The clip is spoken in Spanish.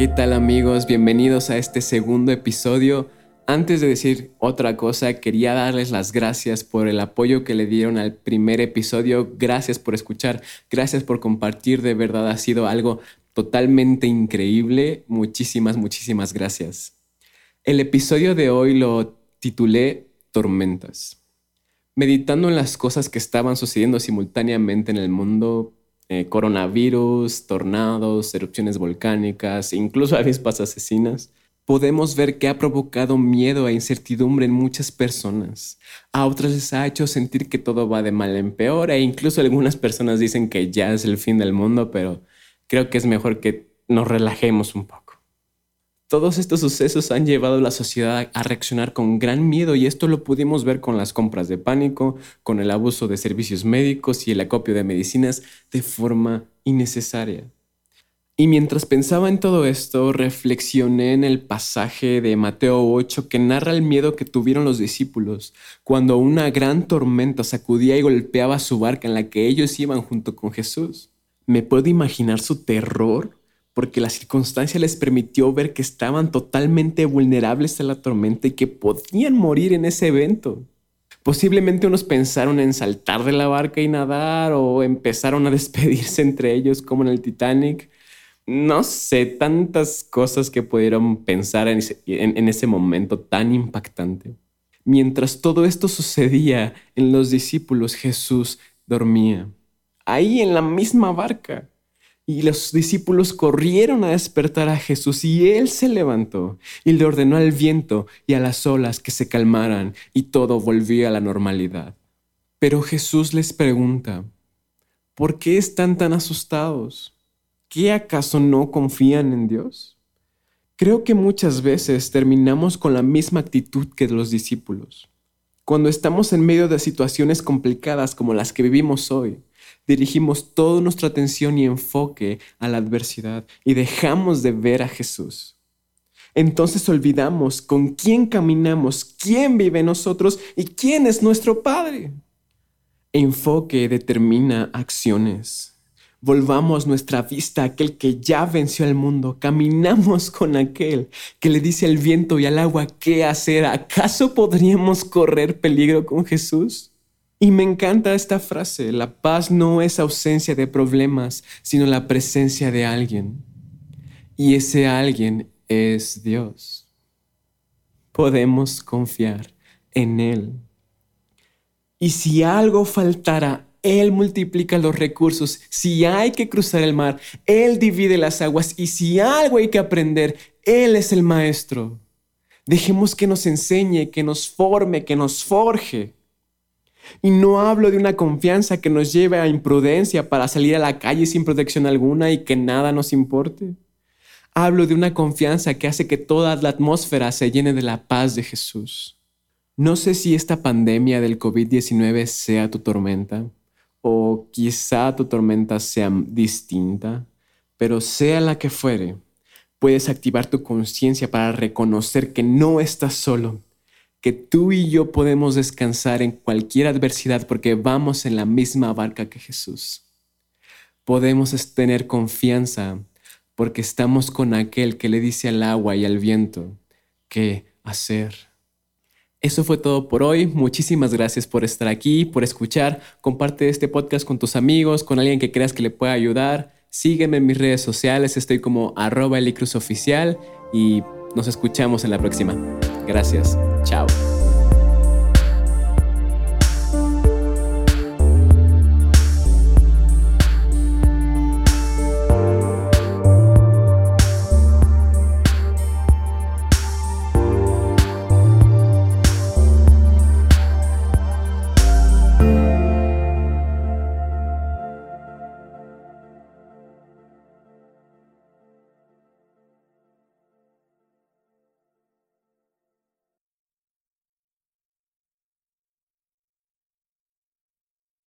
¿Qué tal amigos? Bienvenidos a este segundo episodio. Antes de decir otra cosa, quería darles las gracias por el apoyo que le dieron al primer episodio. Gracias por escuchar, gracias por compartir. De verdad ha sido algo totalmente increíble. Muchísimas, muchísimas gracias. El episodio de hoy lo titulé Tormentas. Meditando en las cosas que estaban sucediendo simultáneamente en el mundo, eh, coronavirus, tornados, erupciones volcánicas, incluso avispas asesinas, podemos ver que ha provocado miedo e incertidumbre en muchas personas. A otras les ha hecho sentir que todo va de mal en peor e incluso algunas personas dicen que ya es el fin del mundo, pero creo que es mejor que nos relajemos un poco. Todos estos sucesos han llevado a la sociedad a reaccionar con gran miedo y esto lo pudimos ver con las compras de pánico, con el abuso de servicios médicos y el acopio de medicinas de forma innecesaria. Y mientras pensaba en todo esto, reflexioné en el pasaje de Mateo 8 que narra el miedo que tuvieron los discípulos cuando una gran tormenta sacudía y golpeaba su barca en la que ellos iban junto con Jesús. ¿Me puedo imaginar su terror porque la circunstancia les permitió ver que estaban totalmente vulnerables a la tormenta y que podían morir en ese evento. Posiblemente unos pensaron en saltar de la barca y nadar o empezaron a despedirse entre ellos como en el Titanic. No sé, tantas cosas que pudieron pensar en ese, en ese momento tan impactante. Mientras todo esto sucedía en los discípulos, Jesús dormía, ahí en la misma barca. Y los discípulos corrieron a despertar a Jesús y él se levantó y le ordenó al viento y a las olas que se calmaran y todo volvió a la normalidad. Pero Jesús les pregunta, ¿por qué están tan asustados? ¿Qué acaso no confían en Dios? Creo que muchas veces terminamos con la misma actitud que los discípulos. Cuando estamos en medio de situaciones complicadas como las que vivimos hoy, dirigimos toda nuestra atención y enfoque a la adversidad y dejamos de ver a Jesús. Entonces olvidamos con quién caminamos, quién vive en nosotros y quién es nuestro Padre. Enfoque determina acciones. Volvamos nuestra vista a aquel que ya venció al mundo. Caminamos con aquel que le dice al viento y al agua qué hacer. ¿Acaso podríamos correr peligro con Jesús? Y me encanta esta frase, la paz no es ausencia de problemas, sino la presencia de alguien. Y ese alguien es Dios. Podemos confiar en Él. Y si algo faltara, Él multiplica los recursos. Si hay que cruzar el mar, Él divide las aguas. Y si algo hay que aprender, Él es el maestro. Dejemos que nos enseñe, que nos forme, que nos forje. Y no hablo de una confianza que nos lleve a imprudencia para salir a la calle sin protección alguna y que nada nos importe. Hablo de una confianza que hace que toda la atmósfera se llene de la paz de Jesús. No sé si esta pandemia del COVID-19 sea tu tormenta o quizá tu tormenta sea distinta, pero sea la que fuere, puedes activar tu conciencia para reconocer que no estás solo que tú y yo podemos descansar en cualquier adversidad porque vamos en la misma barca que Jesús. Podemos tener confianza porque estamos con aquel que le dice al agua y al viento qué hacer. Eso fue todo por hoy. Muchísimas gracias por estar aquí, por escuchar. Comparte este podcast con tus amigos, con alguien que creas que le pueda ayudar. Sígueme en mis redes sociales, estoy como arroba oficial y nos escuchamos en la próxima. Gracias. Chao.